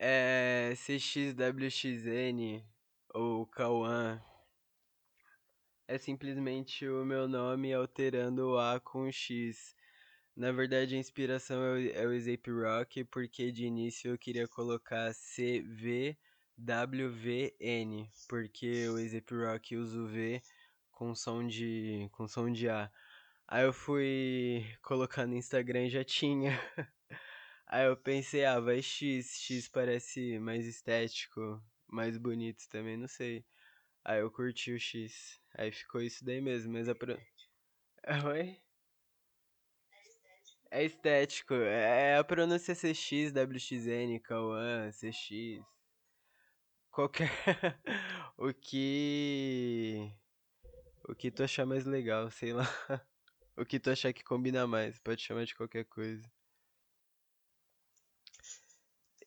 É CXWXN ou Cauã. É simplesmente o meu nome alterando o A com o X. Na verdade, a inspiração é o, é Zape Rock, porque de início eu queria colocar CVWVN, porque o Zape Rock usa o V com som de, com som de A. Aí eu fui colocar no Instagram e já tinha. Aí eu pensei, ah, vai X, X parece mais estético, mais bonito também, não sei. Aí eu curti o X. Aí ficou isso daí mesmo, mas a pro... Oi? É estético, é a pronúncia CX, WXN, Cauã, CX. Qualquer. o que. O que tu achar mais legal, sei lá. O que tu achar que combina mais, pode chamar de qualquer coisa.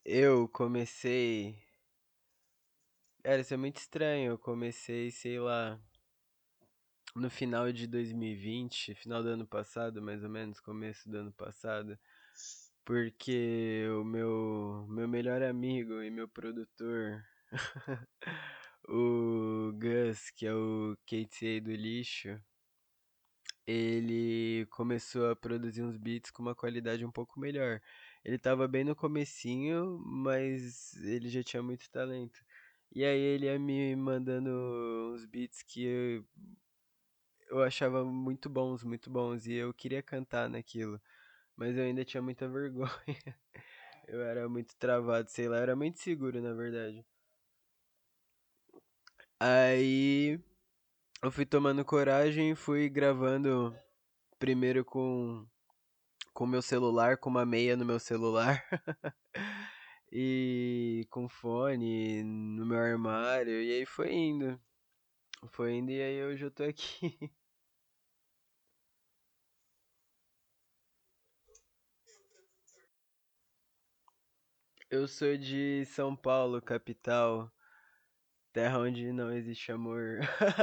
Eu comecei. Cara, isso é muito estranho. Eu comecei, sei lá, no final de 2020, final do ano passado, mais ou menos, começo do ano passado. Porque o meu, meu melhor amigo e meu produtor, o Gus, que é o KTA do lixo, ele começou a produzir uns beats com uma qualidade um pouco melhor. Ele tava bem no comecinho, mas ele já tinha muito talento. E aí ele ia me mandando uns beats que eu, eu achava muito bons, muito bons, e eu queria cantar naquilo, mas eu ainda tinha muita vergonha. Eu era muito travado, sei lá, eu era muito seguro, na verdade. Aí eu fui tomando coragem, fui gravando primeiro com com meu celular, com uma meia no meu celular. e com fone no meu armário, e aí foi indo. Foi indo e aí hoje eu tô aqui. Eu sou de São Paulo, capital, terra onde não existe amor.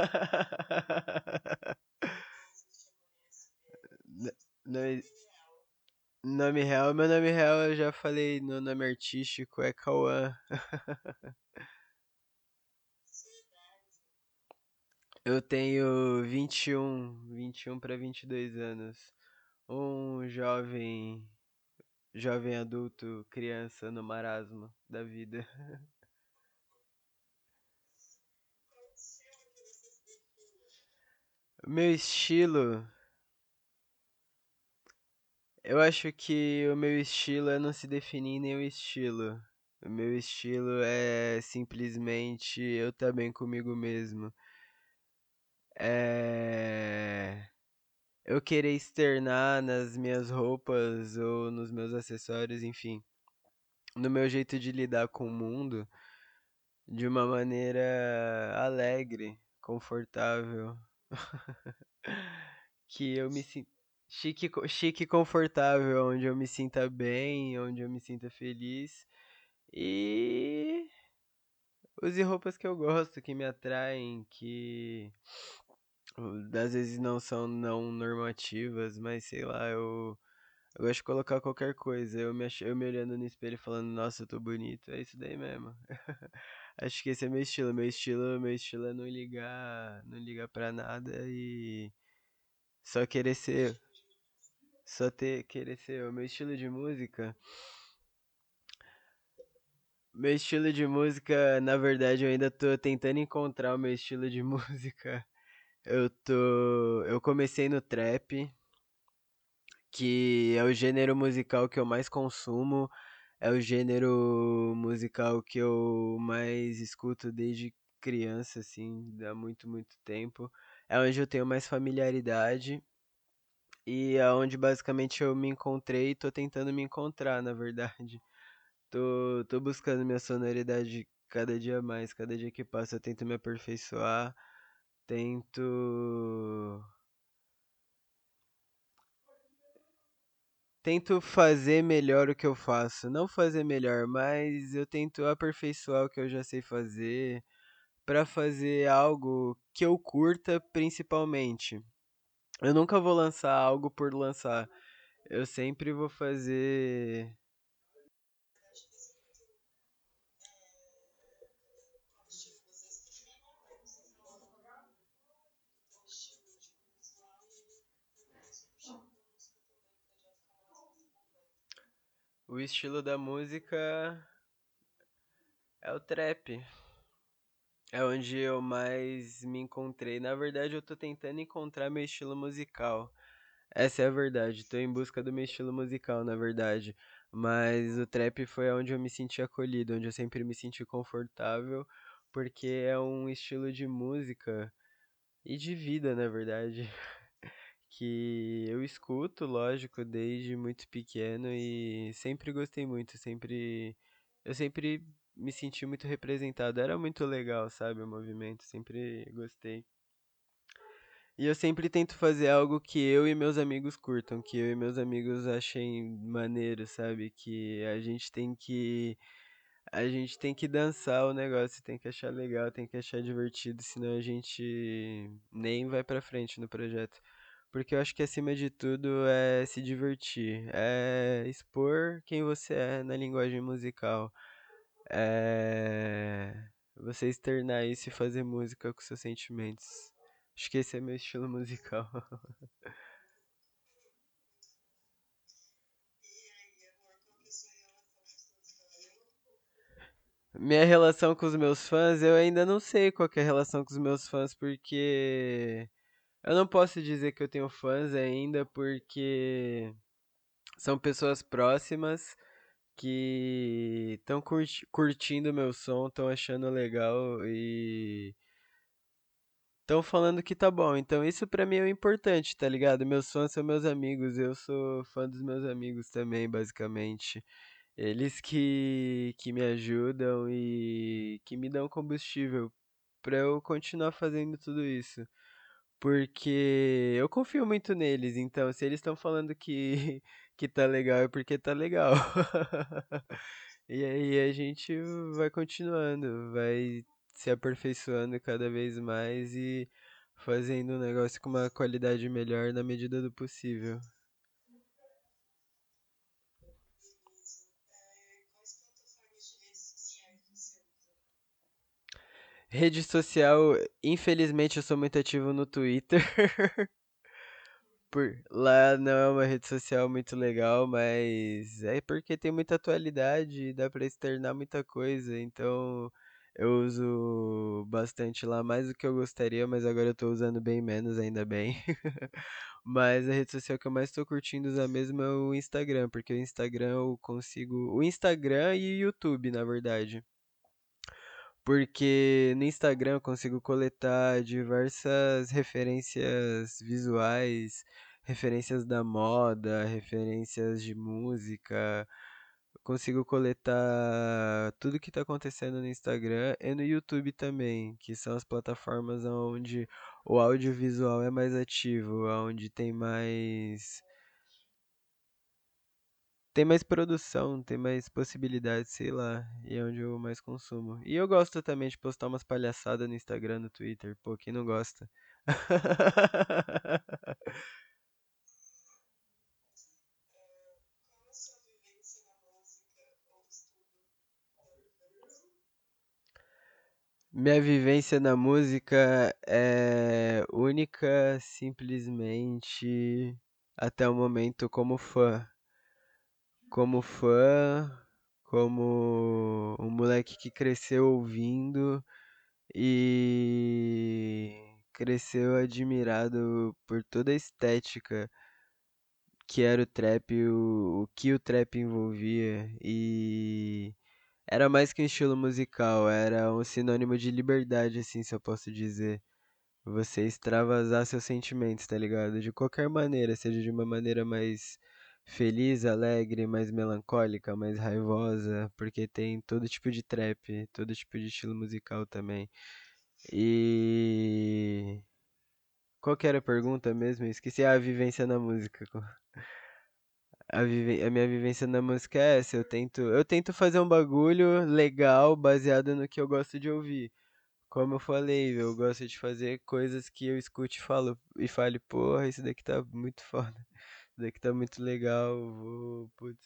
Não, e- nome real, meu nome real eu já falei, no nome artístico é Cauã. Eu tenho vinte e um, vinte e um para 22 anos. Um jovem, jovem adulto, criança no marasmo da vida. Meu estilo, eu acho que o meu estilo é não se definir em nenhum estilo. O meu estilo é simplesmente eu estar bem comigo mesmo. É eu querer externar nas minhas roupas ou nos meus acessórios, enfim, no meu jeito de lidar com o mundo de uma maneira alegre, confortável, que eu me sinta chique, chique e confortável, onde eu me sinta bem, onde eu me sinta feliz e use roupas que eu gosto, que me atraem, que às vezes não são não normativas, mas sei lá, eu Eu gosto de colocar qualquer coisa. Eu me, eu me olhando no espelho e falando, nossa, eu tô bonito. É isso daí mesmo. Acho que esse é meu estilo. Meu estilo, meu estilo é não ligar, não ligar pra nada e só querer ser, só ter, querer ser eu. Meu estilo de música, meu estilo de música, na verdade, eu ainda tô tentando encontrar o meu estilo de música. Eu tô, eu comecei no trap, que é o gênero musical que eu mais consumo. É o gênero musical que eu mais escuto desde criança, assim, há muito, muito tempo. É onde eu tenho mais familiaridade e é onde basicamente eu me encontrei e tô tentando me encontrar, na verdade. Tô, tô buscando minha sonoridade cada dia mais, cada dia que passa eu tento me aperfeiçoar, tento tento fazer melhor o que eu faço. Não fazer melhor, mas eu tento aperfeiçoar o que eu já sei fazer pra fazer algo que eu curta principalmente. Eu nunca vou lançar algo por lançar. Eu sempre vou fazer. O estilo da música é o trap. É onde eu mais me encontrei. Na verdade, eu tô tentando encontrar meu estilo musical. Essa é a verdade. Tô em busca do meu estilo musical, na verdade. Mas o trap foi onde eu me senti acolhido, onde eu sempre me senti confortável, porque é um estilo de música e de vida, na verdade, que eu escuto, lógico, desde muito pequeno e sempre gostei muito, sempre eu sempre me senti muito representado. Era muito legal, sabe, o movimento, sempre gostei. E eu sempre tento fazer algo que eu e meus amigos curtam, que eu e meus amigos achem maneiro, sabe? Que a gente tem que a gente tem que dançar o negócio, tem que achar legal, tem que achar divertido, senão a gente nem vai pra frente no projeto. Porque eu acho que acima de tudo é se divertir, é expor quem você é na linguagem musical, é você externar isso e fazer música com seus sentimentos. Acho que esse é meu estilo musical. Minha relação com os meus fãs, eu ainda não sei qual é a relação com os meus fãs, porque eu não posso dizer que eu tenho fãs ainda, porque são pessoas próximas que estão curtindo meu som, estão achando legal e estão falando que tá bom. Então isso pra mim é o importante, tá ligado? Meus fãs são meus amigos, eu sou fã dos meus amigos também, basicamente. Eles que, que me ajudam e que me dão combustível pra eu continuar fazendo tudo isso. Porque eu confio muito neles, então se eles estão falando que, que tá legal é porque tá legal. E aí a gente vai continuando, vai se aperfeiçoando cada vez mais e fazendo o negócio com uma qualidade melhor na medida do possível. Rede social, infelizmente eu sou muito ativo no Twitter. Por lá não é uma rede social muito legal, mas é porque tem muita atualidade, dá pra externar muita coisa, então eu uso bastante lá, mais do que eu gostaria, mas agora eu tô usando bem menos, ainda bem. Mas a rede social que eu mais tô curtindo usar mesmo é o Instagram, porque o Instagram eu consigo. O Instagram e o YouTube, na verdade. Porque no Instagram eu consigo coletar diversas referências visuais, referências da moda, referências de música. Eu consigo coletar tudo que está acontecendo no Instagram e no YouTube também, que são as plataformas onde o audiovisual é mais ativo, onde tem mais tem mais produção, tem mais possibilidades, sei lá, e é onde eu mais consumo. E eu gosto também de postar umas palhaçadas no Instagram, no Twitter, pô, quem não gosta? Minha vivência na música é única, simplesmente até o momento como fã. Como fã, como um moleque que cresceu ouvindo e cresceu admirado por toda a estética que era o trap, o, o que o trap envolvia e era mais que um estilo musical, era um sinônimo de liberdade, assim, se eu posso dizer. Você extravasar seus sentimentos, tá ligado? De qualquer maneira, seja de uma maneira mais feliz, alegre, mais melancólica, mais raivosa, porque tem todo tipo de trap, todo tipo de estilo musical também. E qual que era a pergunta mesmo? Esqueci Ah, a vivência na música. A, vive... a minha vivência na música é essa, eu tento, eu tento fazer um bagulho legal baseado no que eu gosto de ouvir. Como eu falei, eu gosto de fazer coisas que eu escute e falo e fale, porra, isso daqui tá muito foda. Isso daqui tá muito legal. Vou, putz.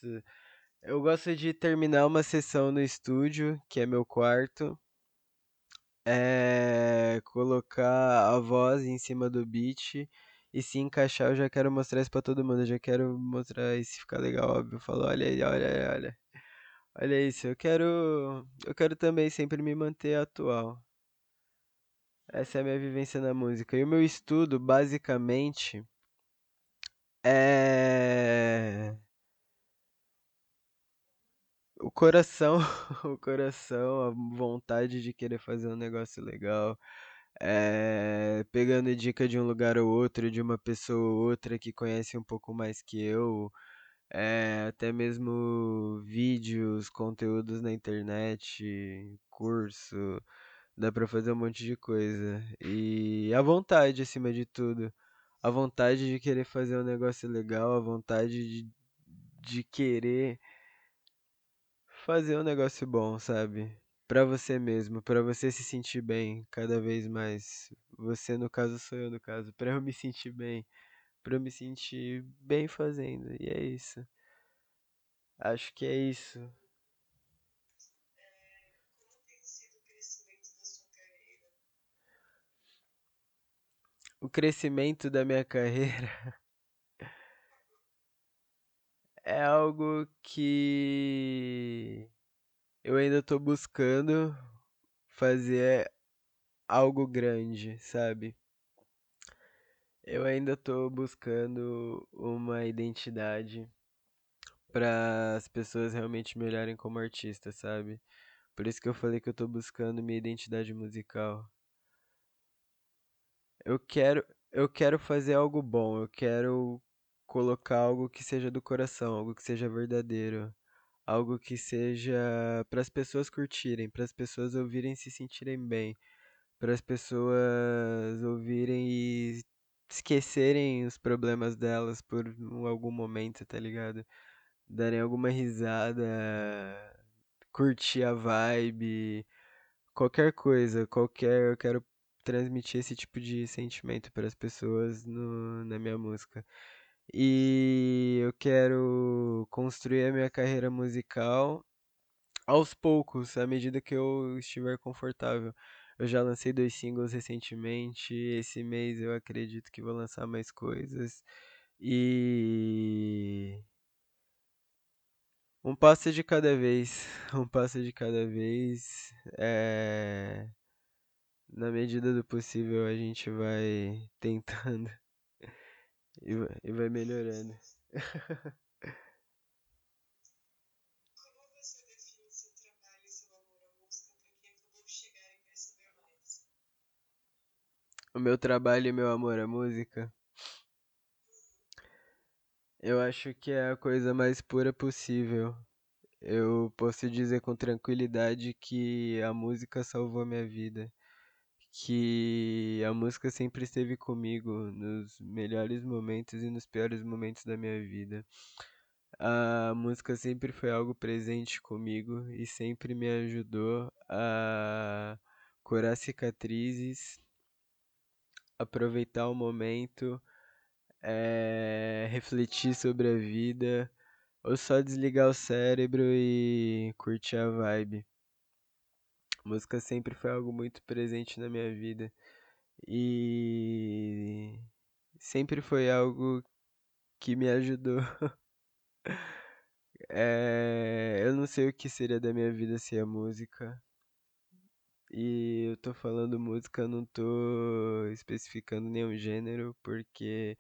Eu gosto de terminar uma sessão no estúdio, que é meu quarto, é colocar a voz em cima do beat E se encaixar, eu já quero mostrar isso pra todo mundo. Eu já quero mostrar se ficar legal, óbvio. Eu falo, olha aí, olha, aí, olha. Olha isso, eu quero. Eu quero também sempre me manter atual. Essa é a minha vivência na música. E o meu estudo, basicamente, é. O coração, o coração, a vontade de querer fazer um negócio legal, é, pegando dica de um lugar ou outro, de uma pessoa ou outra que conhece um pouco mais que eu, é, até mesmo vídeos, conteúdos na internet, curso, dá pra fazer um monte de coisa. E a vontade, acima de tudo. A vontade de querer fazer um negócio legal, a vontade de, de querer fazer um negócio bom, sabe? Pra você mesmo, pra você se sentir bem cada vez mais. Você, no caso, sou eu, no caso. Pra eu me sentir bem, pra eu me sentir bem fazendo. E é isso. Acho que é isso. O crescimento da minha carreira é algo que eu ainda tô buscando fazer algo grande, sabe? Eu ainda tô buscando uma identidade para as pessoas realmente me olharem como artista, sabe? Por isso que eu falei que eu tô buscando minha identidade musical. Eu quero, eu quero fazer algo bom, eu quero colocar algo que seja do coração, algo que seja verdadeiro, algo que seja para as pessoas curtirem, para as pessoas ouvirem e se sentirem bem, para as pessoas ouvirem e esquecerem os problemas delas por um- algum momento, tá ligado? Darem alguma risada, curtir a vibe, qualquer coisa, qualquer, eu quero transmitir esse tipo de sentimento para as pessoas no, na minha música. E eu quero construir a minha carreira musical aos poucos, à medida que eu estiver confortável. Eu já lancei dois singles recentemente, esse mês eu acredito que vou lançar mais coisas. E um passo de cada vez, um passo de cada vez. É... Na medida do possível a gente vai tentando e vai, melhorando. O meu trabalho e meu amor à música, eu acho que é a coisa mais pura possível. Eu posso dizer com tranquilidade que a música salvou minha vida, que a música sempre esteve comigo nos melhores momentos e nos piores momentos da minha vida. A música sempre foi algo presente comigo e sempre me ajudou a curar cicatrizes, aproveitar o momento, eh, refletir sobre a vida, ou só desligar o cérebro e curtir a vibe. Música sempre foi algo muito presente na minha vida e sempre foi algo que me ajudou. Eh, eu não sei o que seria da minha vida sem a música. E eu tô falando música, não tô especificando nenhum gênero, porque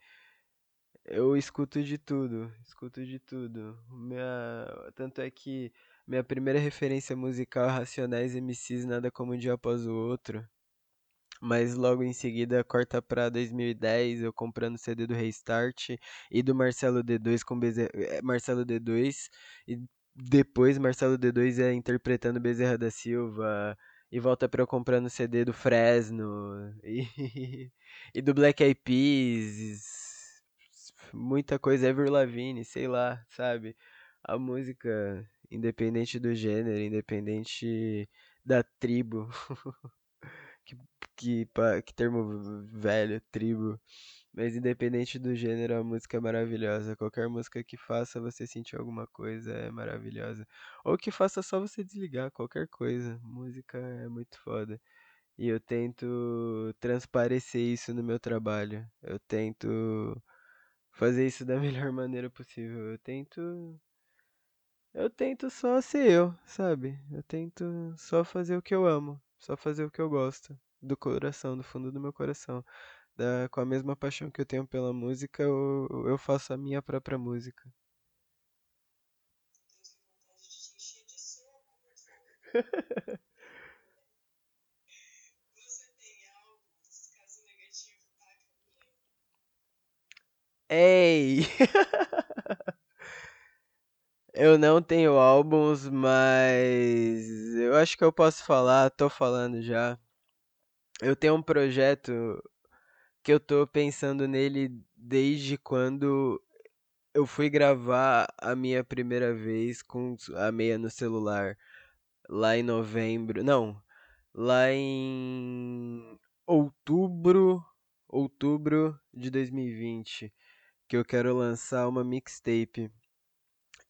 eu escuto de tudo, escuto de tudo. Minha... Tanto é que minha primeira referência musical é Racionais MCs, Nada Como Um Dia Após o Outro. Mas logo em seguida corta pra 2010, eu comprando CD do Restart e do Marcelo D2 com eh, Marcelo D2 e depois Marcelo D2 é interpretando Bezerra da Silva e volta pra eu comprando CD do Fresno e, e do Black Eyed Peas, muita coisa, Avril Lavigne, sei lá, sabe? A música, independente do gênero, independente da tribo. Que, que, que termo velho, tribo. Mas independente do gênero, a música é maravilhosa. Qualquer música que faça você sentir alguma coisa é maravilhosa. Ou que faça só você desligar, qualquer coisa. Música é muito foda. e eu tento transparecer isso no meu trabalho. Eu tento fazer isso da melhor maneira possível. Eu tento eu tento só ser eu, sabe? Eu tento só fazer o que eu amo, só fazer o que eu gosto, do coração, do fundo do meu coração. Da, com a mesma paixão que eu tenho pela música, eu, eu faço a minha própria música. Ei! Eu não tenho álbuns, mas eu acho que eu posso falar, tô falando já. Eu tenho um projeto que eu tô pensando nele desde quando eu fui gravar a minha primeira vez com a meia no celular, lá em novembro. Não, lá em outubro, outubro de 2020, que eu quero lançar uma mixtape.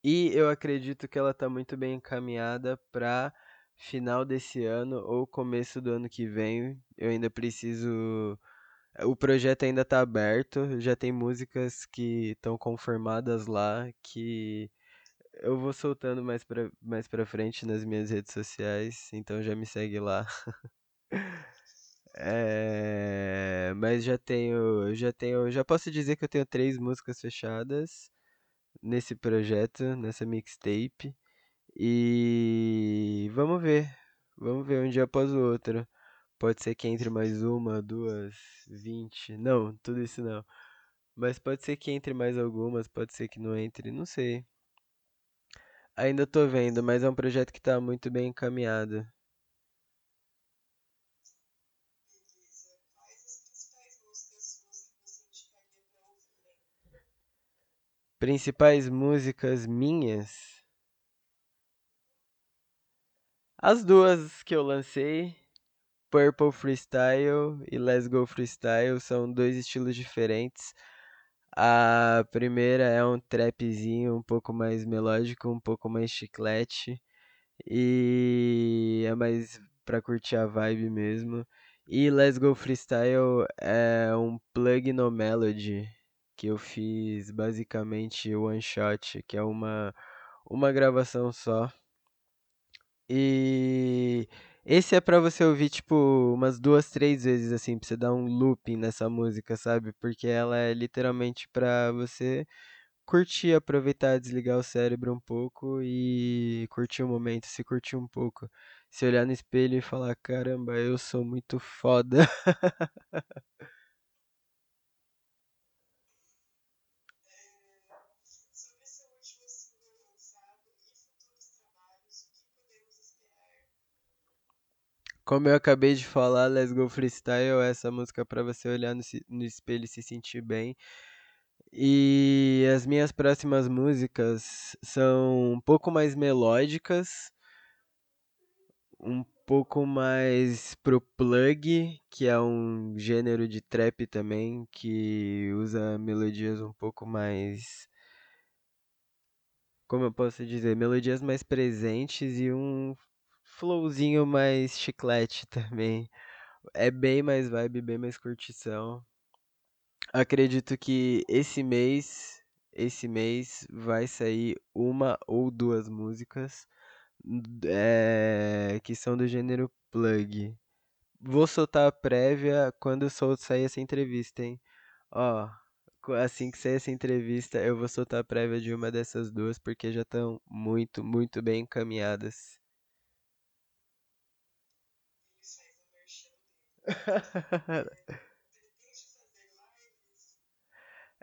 E eu acredito que ela tá muito bem encaminhada para final desse ano ou começo do ano que vem. Eu ainda preciso. O projeto ainda tá aberto, já tem músicas que estão confirmadas lá, que eu vou soltando mais pra, mais pra frente nas minhas redes sociais, então já me segue lá. É, mas já tenho, já tenho, já posso dizer que eu tenho três músicas fechadas nesse projeto, nessa mixtape. E vamos ver, vamos ver um dia após o outro. Pode ser que entre mais uma, duas, vinte. Não, tudo isso não. Mas pode ser que entre mais algumas, pode ser que não entre, não sei. Ainda tô vendo, mas é um projeto que tá muito bem encaminhado. Principais músicas minhas? As duas que eu lancei, Purple Freestyle e Let's Go Freestyle, são dois estilos diferentes. A primeira é um trapzinho um pouco mais melódico, um pouco mais chiclete e é mais pra curtir a vibe mesmo. E Let's Go Freestyle é um plug no melody que eu fiz basicamente one shot, que é uma uma gravação só. E esse é pra você ouvir tipo umas duas, três vezes assim, pra você dar um looping nessa música, sabe? Porque ela é literalmente pra você curtir, aproveitar, desligar o cérebro um pouco e curtir o momento, se curtir um pouco. Se olhar no espelho e falar, caramba, eu sou muito foda. Como eu acabei de falar, Let's Go Freestyle é essa música pra você olhar no, no espelho e se sentir bem. E as minhas próximas músicas são um pouco mais melódicas, um pouco mais pro plug, que é um gênero de trap também, que usa melodias um pouco mais, como eu posso dizer, melodias mais presentes e um flowzinho mais chiclete também. É bem mais vibe, bem mais curtição. Acredito que esse mês, esse mês vai sair uma ou duas músicas eh, que são do gênero plug. Vou soltar a prévia quando sol- sair essa entrevista, hein? Ó, assim que sair essa entrevista, eu vou soltar a prévia de uma dessas duas porque já estão muito, muito bem encaminhadas.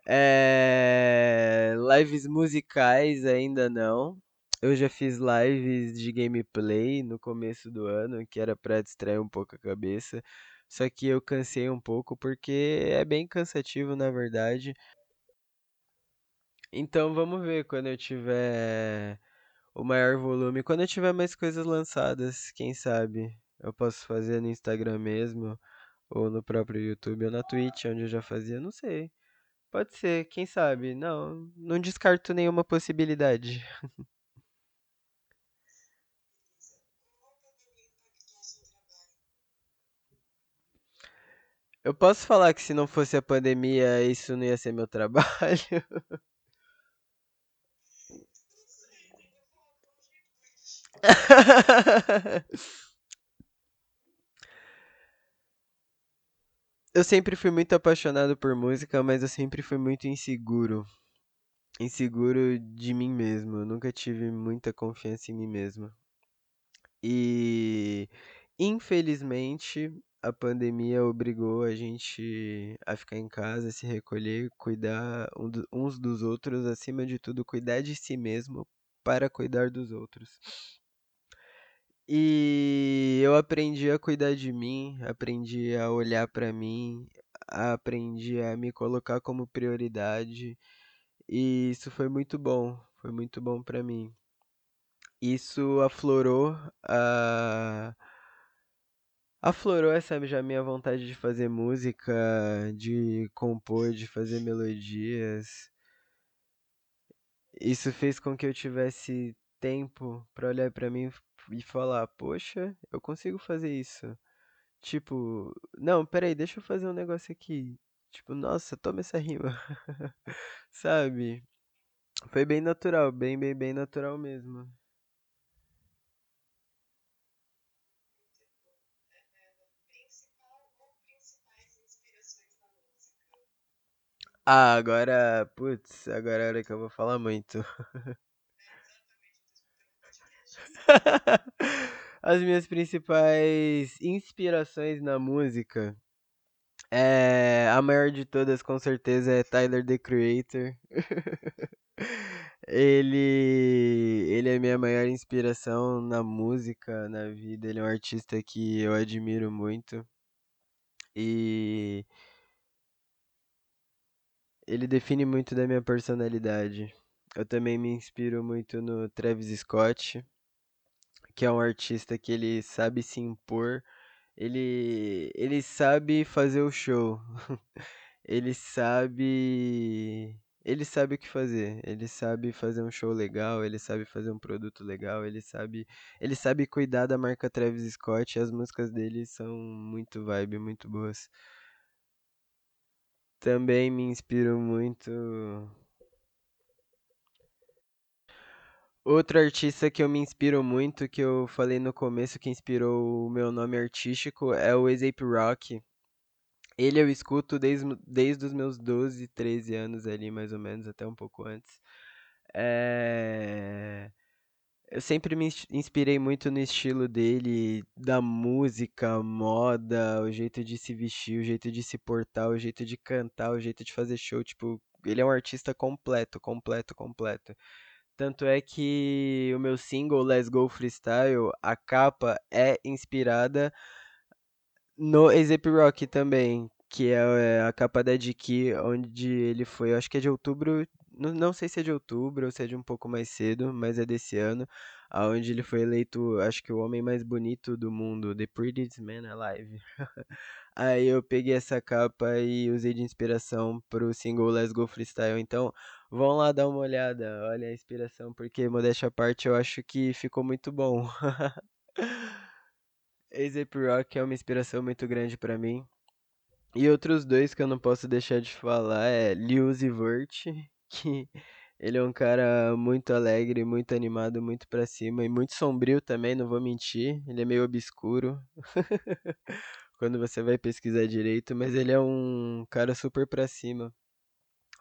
É, lives musicais ainda não. Eu já fiz lives de gameplay no começo do ano, que era pra distrair um pouco a cabeça. Só que eu cansei um pouco porque é bem cansativo, na verdade. Então vamos ver quando eu tiver o maior volume, quando eu tiver mais coisas lançadas, quem sabe eu posso fazer no Instagram mesmo, ou no próprio YouTube, ou na Twitch, onde eu já fazia, não sei. Pode ser, quem sabe? Não, não descarto nenhuma possibilidade. Eu posso falar que se não fosse a pandemia, isso não ia ser meu trabalho? Eu sempre fui muito apaixonado por música, mas eu sempre fui muito inseguro. Inseguro de mim mesmo. Eu nunca tive muita confiança em mim mesmo. E infelizmente a pandemia obrigou a gente a ficar em casa, se recolher, cuidar uns dos outros, acima de tudo, cuidar de si mesmo para cuidar dos outros. E eu aprendi a cuidar de mim, aprendi a olhar para mim, aprendi a me colocar como prioridade, e isso foi muito bom, foi muito bom para mim. Isso aflorou a aflorou essa já minha vontade de fazer música, de compor, de fazer melodias. Isso fez com que eu tivesse tempo para olhar para mim e falar, poxa, eu consigo fazer isso. Tipo, não, peraí, deixa eu fazer um negócio aqui. Tipo, nossa, toma essa rima. Sabe? Foi bem natural, bem, bem, bem natural mesmo. Ah, agora, putz, agora é a hora que eu vou falar muito. As minhas principais inspirações na música. É, a maior de todas, com certeza, é Tyler, the Creator. Ele, ele é minha maior inspiração na música, na vida. Ele é um artista que eu admiro muito. E ele define muito da minha personalidade. Eu também me inspiro muito no Travis Scott, que é um artista que ele sabe se impor, ele, ele sabe fazer o show. Ele sabe. Ele sabe o que fazer. Ele sabe fazer um show legal, ele sabe fazer um produto legal, ele sabe, ele sabe cuidar da marca Travis Scott as músicas dele são muito vibe, muito boas. Também me inspiro muito. Outro artista que eu me inspiro muito, que eu falei no começo que inspirou o meu nome artístico, é o A$AP Rocky. Ele eu escuto desde, desde os meus 12, 13 anos ali, mais ou menos, até um pouco antes. É... Eu sempre me ins- inspirei muito no estilo dele, da música, moda, o jeito de se vestir, o jeito de se portar, o jeito de cantar, o jeito de fazer show. Tipo, ele é um artista completo, completo, completo. Tanto é que o meu single Let's Go Freestyle, a capa é inspirada no A$AP Rocky também, que é é, a capa da Diki, onde ele foi, acho que é de outubro, não, não sei se é de outubro ou se é de um pouco mais cedo, mas é desse ano, aonde ele foi eleito, acho que o homem mais bonito do mundo, The Prettiest Man Alive. Aí eu peguei essa capa e usei de inspiração pro single Let's Go Freestyle. Então, vão lá dar uma olhada, olha a inspiração, porque modéstia à parte, eu acho que ficou muito bom. A$AP Rocky é uma inspiração muito grande pra mim. E outros dois que eu não posso deixar de falar é Lil Uzi Vert, que ele é um cara muito alegre, muito animado, muito pra cima e muito sombrio também, não vou mentir. Ele é meio obscuro quando você vai pesquisar direito, mas ele é um cara super pra cima,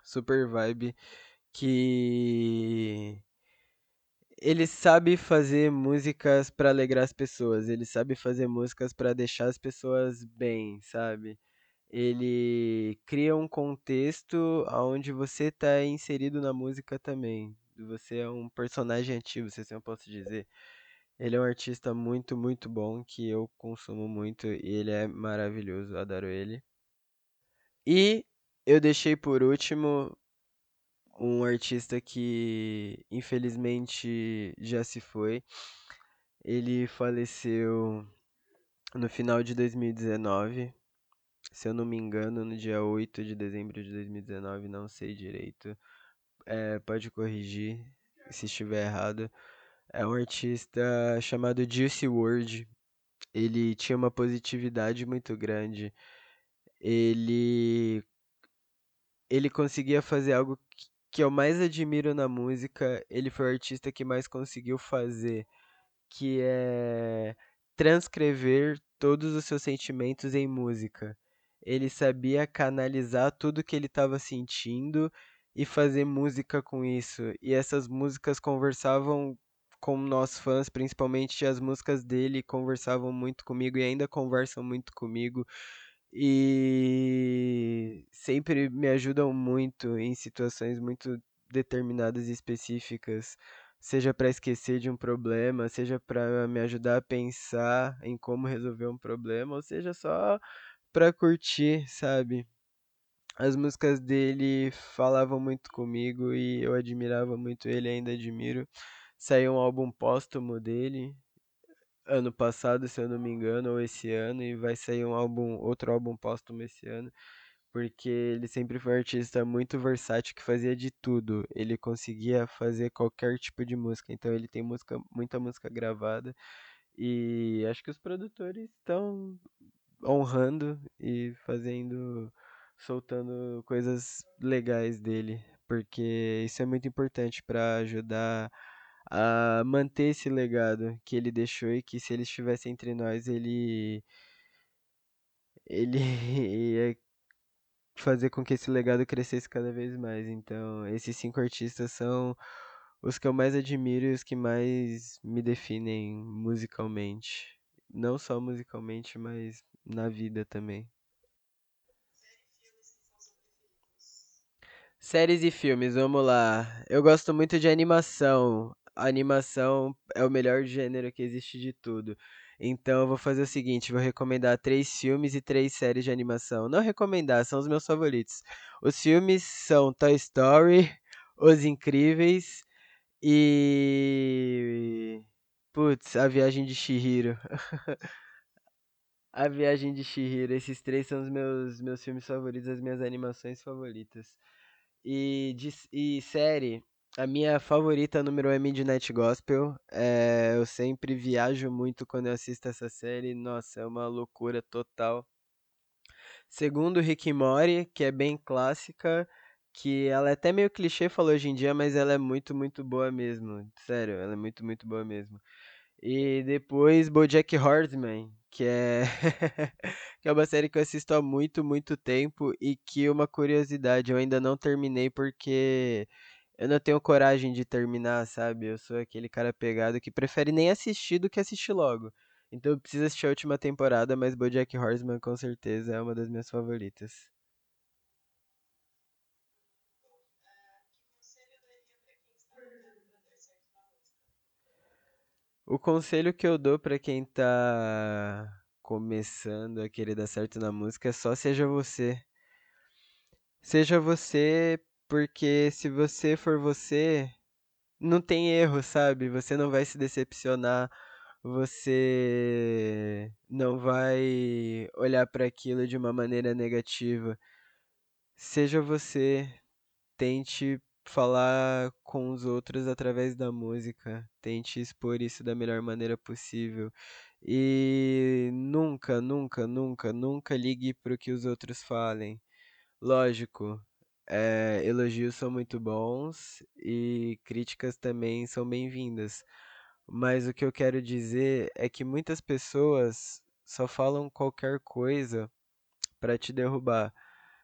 super vibe, que ele sabe fazer músicas pra alegrar as pessoas, ele sabe fazer músicas pra deixar as pessoas bem, sabe? Ele cria um contexto onde você está inserido na música também. Você é um personagem ativo, se assim eu posso dizer. Ele é um artista muito, muito bom que eu consumo muito e ele é maravilhoso, adoro ele. E eu deixei por último um artista que infelizmente já se foi. Ele faleceu no final de 2019. Se eu não me engano, no dia 8 de dezembro de 2019, não sei direito. É, pode corrigir se estiver errado. É um artista chamado Juicy WRLD. Ele tinha uma positividade muito grande. ele ele conseguia fazer algo que eu mais admiro na música, ele foi o artista que mais conseguiu fazer, que é transcrever todos os seus sentimentos em música. Ele sabia canalizar tudo que ele estava sentindo e fazer música com isso. E essas músicas conversavam com nós fãs, principalmente as músicas dele conversavam muito comigo e ainda conversam muito comigo e sempre me ajudam muito em situações muito determinadas e específicas, seja para esquecer de um problema, seja para me ajudar a pensar em como resolver um problema, ou seja só para curtir, sabe? As músicas dele falavam muito comigo e eu admirava muito ele, ainda admiro. Saiu um álbum póstumo dele, ano passado, se eu não me engano, ou esse ano, e vai sair um álbum, outro álbum póstumo esse ano, porque ele sempre foi um artista muito versátil que fazia de tudo. Ele conseguia fazer qualquer tipo de música. Então ele tem música, muita música gravada e acho que os produtores estão honrando e fazendo soltando coisas legais dele, porque isso é muito importante para ajudar a manter esse legado que ele deixou e que se ele estivesse entre nós, ele ele ia fazer com que esse legado crescesse cada vez mais. Então, esses cinco artistas são os que eu mais admiro e os que mais me definem musicalmente. Não só musicalmente, mas na vida também. Séries e filmes, vamos lá. Eu gosto muito de animação. A animação é o melhor gênero que existe de tudo. Então eu vou fazer o seguinte, vou recomendar três filmes e três séries de animação. Não recomendar, são os meus favoritos. Os filmes são Toy Story, Os Incríveis e Putz, A Viagem de Chihiro. A Viagem de Chihiro. Esses três são os meus meus filmes favoritos, as minhas animações favoritas. E, de, e série, a minha favorita número um é Midnight Gospel. É, eu sempre viajo muito quando eu assisto essa série. Nossa, é uma loucura total. Segundo, Rick Morty, que é bem clássica, que ela é até meio clichê, falou hoje em dia, mas ela é muito, muito boa mesmo. Sério, ela é muito, muito boa mesmo. E depois BoJack Horseman, que é que é uma série que eu assisto há muito, muito tempo e que uma curiosidade, eu ainda não terminei porque eu não tenho coragem de terminar, sabe? Eu sou aquele cara pegado que prefere nem assistir do que assistir logo. Então eu preciso assistir a última temporada, mas BoJack Horseman com certeza é uma das minhas favoritas. O conselho que eu dou pra quem tá começando a querer dar certo na música é só seja você. Seja você, porque se você for você, não tem erro, sabe? Você não vai se decepcionar, você não vai olhar pra aquilo de uma maneira negativa. Seja você, tente falar com os outros através da música, tente expor isso da melhor maneira possível. E nunca, nunca, nunca, nunca ligue para o que os outros falem. Lógico, eh, elogios são muito bons e críticas também são bem-vindas. Mas o que eu quero dizer é que muitas pessoas só falam qualquer coisa para te derrubar.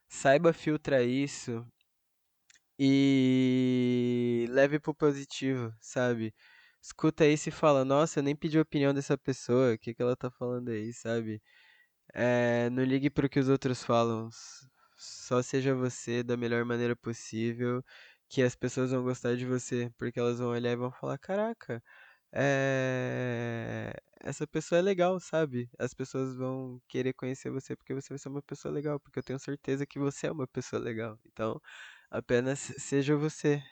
Saiba filtrar isso e leve pro positivo, sabe? Escuta isso e fala, nossa, eu nem pedi a opinião dessa pessoa, o que que ela tá falando aí, sabe? É, não ligue pro que os outros falam, só seja você da melhor maneira possível, que as pessoas vão gostar de você, porque elas vão olhar e vão falar, caraca, é... essa pessoa é legal, sabe? As pessoas vão querer conhecer você porque você vai ser uma pessoa legal, porque eu tenho certeza que você é uma pessoa legal. Então, apenas seja você.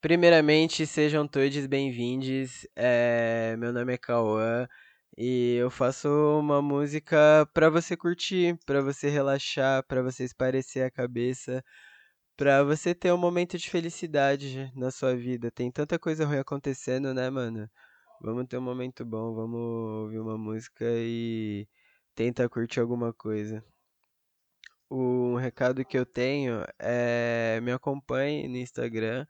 Primeiramente, sejam todos bem-vindos. É, meu nome é Cauã e eu faço uma música pra você curtir, pra você relaxar, pra você espairecer a cabeça, pra você ter um momento de felicidade na sua vida. Tem tanta coisa ruim acontecendo, né, mano? Vamos ter um momento bom, vamos ouvir uma música e tentar curtir alguma coisa. O recado que eu tenho é me acompanhe no Instagram,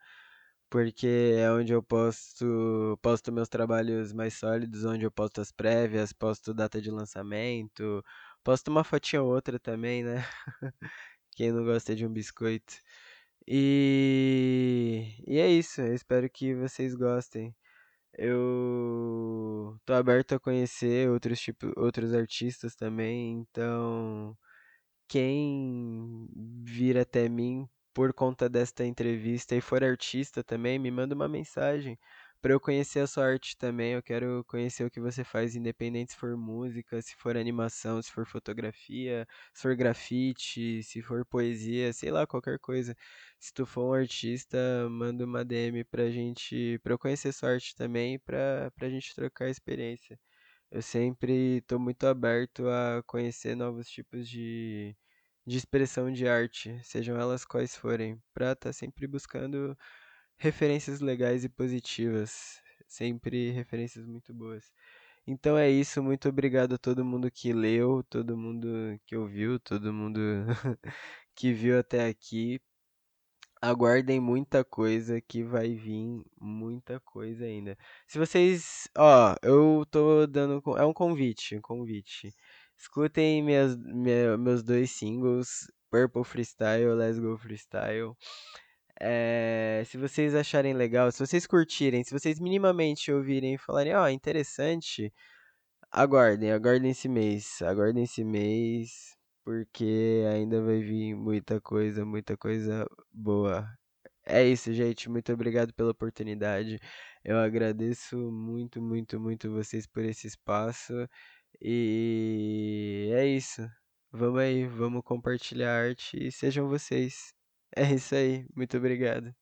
porque é onde eu posto, posto meus trabalhos mais sólidos, onde eu posto as prévias, posto data de lançamento, posto uma fotinha ou outra também, né? Quem não gosta de um biscoito. E, e é isso, eu espero que vocês gostem. Eu tô aberto a conhecer outros tipos, outros artistas também, então quem vir até mim por conta desta entrevista e for artista também, me manda uma mensagem para eu conhecer a sua arte também. Eu quero conhecer o que você faz, independente se for música, se for animação, se for fotografia, se for grafite, se for poesia, sei lá, qualquer coisa. Se tu for um artista, manda uma DM pra gente, pra eu conhecer sua arte também, pra, pra gente trocar experiência. Eu sempre estou muito aberto a conhecer novos tipos de, de expressão de arte, sejam elas quais forem, para estar sempre buscando referências legais e positivas, sempre referências muito boas. Então é isso, muito obrigado a todo mundo que leu, todo mundo que ouviu, todo mundo que viu até aqui. Aguardem muita coisa que vai vir, muita coisa ainda. Se vocês, ó, eu tô dando, é um convite, um convite. Escutem minhas, minha- meus dois singles, Purple Freestyle, Let's Go Freestyle. É, se vocês acharem legal, se vocês curtirem, se vocês minimamente ouvirem e falarem, ó, interessante, aguardem, aguardem esse mês, aguardem esse mês, porque ainda vai vir muita coisa, muita coisa boa. É isso, gente. Muito obrigado pela oportunidade. Eu agradeço muito, muito, muito vocês por esse espaço. E é isso. Vamos aí, vamos compartilhar arte e sejam vocês. É isso aí. Muito obrigado.